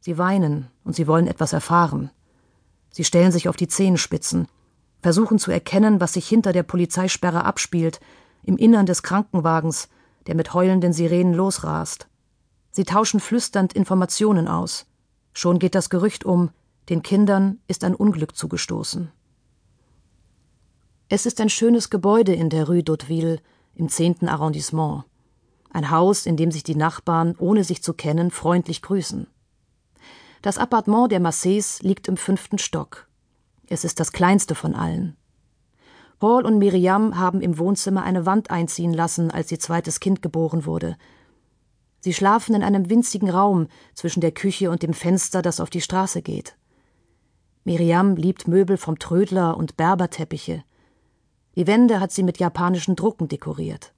Sie weinen und sie wollen etwas erfahren. Sie stellen sich auf die Zehenspitzen, versuchen zu erkennen, was sich hinter der Polizeisperre abspielt, im Innern des Krankenwagens, der mit heulenden Sirenen losrast. Sie tauschen flüsternd Informationen aus. Schon geht das Gerücht um, den Kindern ist ein Unglück zugestoßen. Es ist ein schönes Gebäude in der Rue d'Hauteville im 10. Arrondissement. Ein Haus, in dem sich die Nachbarn, ohne sich zu kennen, freundlich grüßen. Das Appartement der Massés liegt im fünften Stock. Es ist das kleinste von allen. Paul und Miriam haben im Wohnzimmer eine Wand einziehen lassen, als ihr zweites Kind geboren wurde. Sie schlafen in einem winzigen Raum zwischen der Küche und dem Fenster, das auf die Straße geht. Miriam liebt Möbel vom Trödler und Berberteppiche. Die Wände hat sie mit japanischen Drucken dekoriert.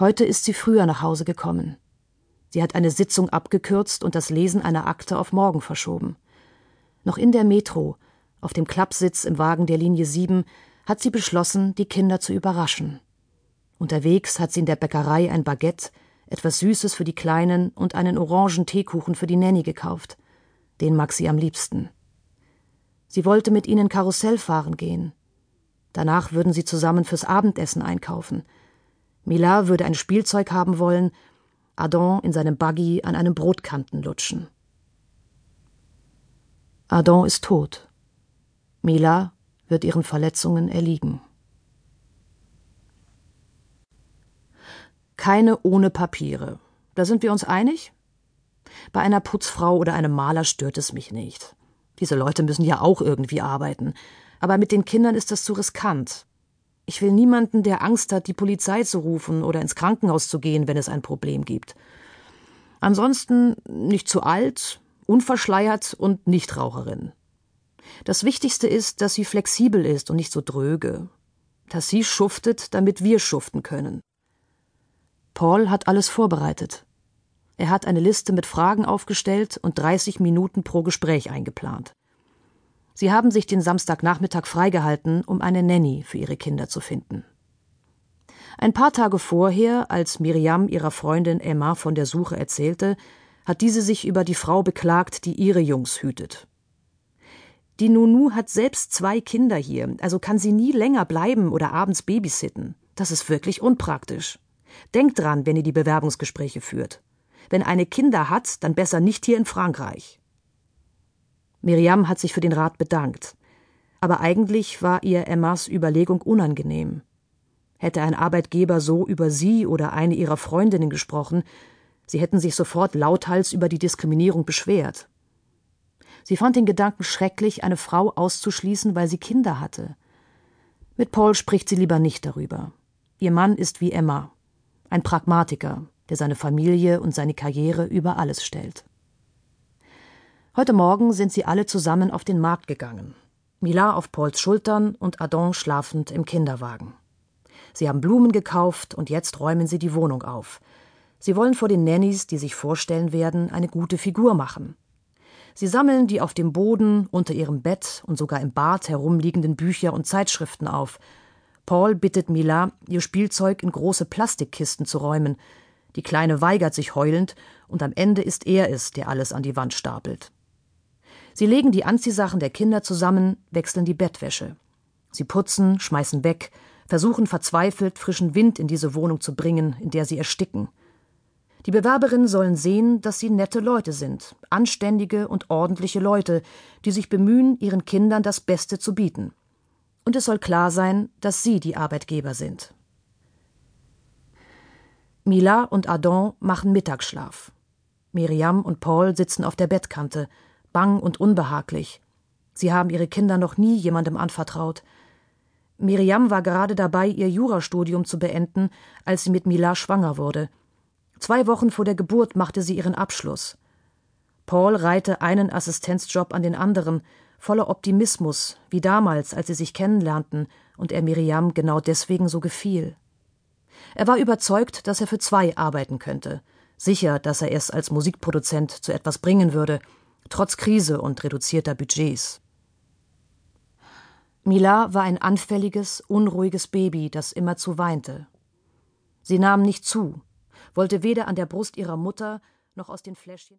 Heute ist sie früher nach Hause gekommen. Sie hat eine Sitzung abgekürzt und das Lesen einer Akte auf morgen verschoben. Noch in der Metro, auf dem Klappsitz im Wagen der Linie 7, hat sie beschlossen, die Kinder zu überraschen. Unterwegs hat sie in der Bäckerei ein Baguette, etwas Süßes für die Kleinen und einen orangen Teekuchen für die Nanny gekauft. Den mag sie am liebsten. Sie wollte mit ihnen Karussell fahren gehen. Danach würden sie zusammen fürs Abendessen einkaufen. Mila würde ein Spielzeug haben wollen Adam in seinem Buggy an einem Brotkanten lutschen. Adam ist tot. Mila wird ihren Verletzungen erliegen. Keine ohne Papiere. Da sind wir uns einig? Bei einer Putzfrau oder einem Maler stört es mich nicht. Diese Leute müssen ja auch irgendwie arbeiten. Aber mit den Kindern ist das zu riskant. Ich will niemanden, der Angst hat, die Polizei zu rufen oder ins Krankenhaus zu gehen, wenn es ein Problem gibt. Ansonsten nicht zu alt, unverschleiert und Nichtraucherin. Das Wichtigste ist, dass sie flexibel ist und nicht so dröge. Dass sie schuftet, damit wir schuften können. Paul hat alles vorbereitet. Er hat eine Liste mit Fragen aufgestellt und 30 Minuten pro Gespräch eingeplant. Sie haben sich den Samstagnachmittag freigehalten, um eine Nanny für ihre Kinder zu finden. Ein paar Tage vorher, als Miriam ihrer Freundin Emma von der Suche erzählte, hat diese sich über die Frau beklagt, die ihre Jungs hütet. Die Nunu hat selbst zwei Kinder hier, also kann sie nie länger bleiben oder abends babysitten. Das ist wirklich unpraktisch. Denkt dran, wenn ihr die Bewerbungsgespräche führt. Wenn eine Kinder hat, dann besser nicht hier in Frankreich. Miriam hat sich für den Rat bedankt. Aber eigentlich war ihr Emmas Überlegung unangenehm. Hätte ein Arbeitgeber so über sie oder eine ihrer Freundinnen gesprochen, sie hätten sich sofort lauthals über die Diskriminierung beschwert. Sie fand den Gedanken schrecklich, eine Frau auszuschließen, weil sie Kinder hatte. Mit Paul spricht sie lieber nicht darüber. Ihr Mann ist wie Emma, ein Pragmatiker, der seine Familie und seine Karriere über alles stellt. Heute Morgen sind sie alle zusammen auf den Markt gegangen. Mila auf Pauls Schultern und Adon schlafend im Kinderwagen. Sie haben Blumen gekauft und jetzt räumen sie die Wohnung auf. Sie wollen vor den Nannies, die sich vorstellen werden, eine gute Figur machen. Sie sammeln die auf dem Boden, unter ihrem Bett und sogar im Bad herumliegenden Bücher und Zeitschriften auf. Paul bittet Mila, ihr Spielzeug in große Plastikkisten zu räumen. Die Kleine weigert sich heulend, und am Ende ist er es, der alles an die Wand stapelt. Sie legen die Anziehsachen der Kinder zusammen, wechseln die Bettwäsche. Sie putzen, schmeißen weg, versuchen verzweifelt, frischen Wind in diese Wohnung zu bringen, in der sie ersticken. Die Bewerberinnen sollen sehen, dass sie nette Leute sind, anständige und ordentliche Leute, die sich bemühen, ihren Kindern das Beste zu bieten. Und es soll klar sein, dass sie die Arbeitgeber sind. Mila und Adon machen Mittagsschlaf. Miriam und Paul sitzen auf der Bettkante, bang und unbehaglich. Sie haben ihre Kinder noch nie jemandem anvertraut. Miriam war gerade dabei, ihr Jurastudium zu beenden, als sie mit Mila schwanger wurde. Zwei Wochen vor der Geburt machte sie ihren Abschluss. Paul reihte einen Assistenzjob an den anderen, voller Optimismus, wie damals, als sie sich kennenlernten und er Miriam genau deswegen so gefiel. Er war überzeugt, dass er für zwei arbeiten könnte, sicher, dass er es als Musikproduzent zu etwas bringen würde, trotz Krise und reduzierter Budgets. Mila war ein anfälliges, unruhiges Baby, das immerzu weinte. Sie nahm nicht zu, wollte weder an der Brust ihrer Mutter noch aus den Fläschchen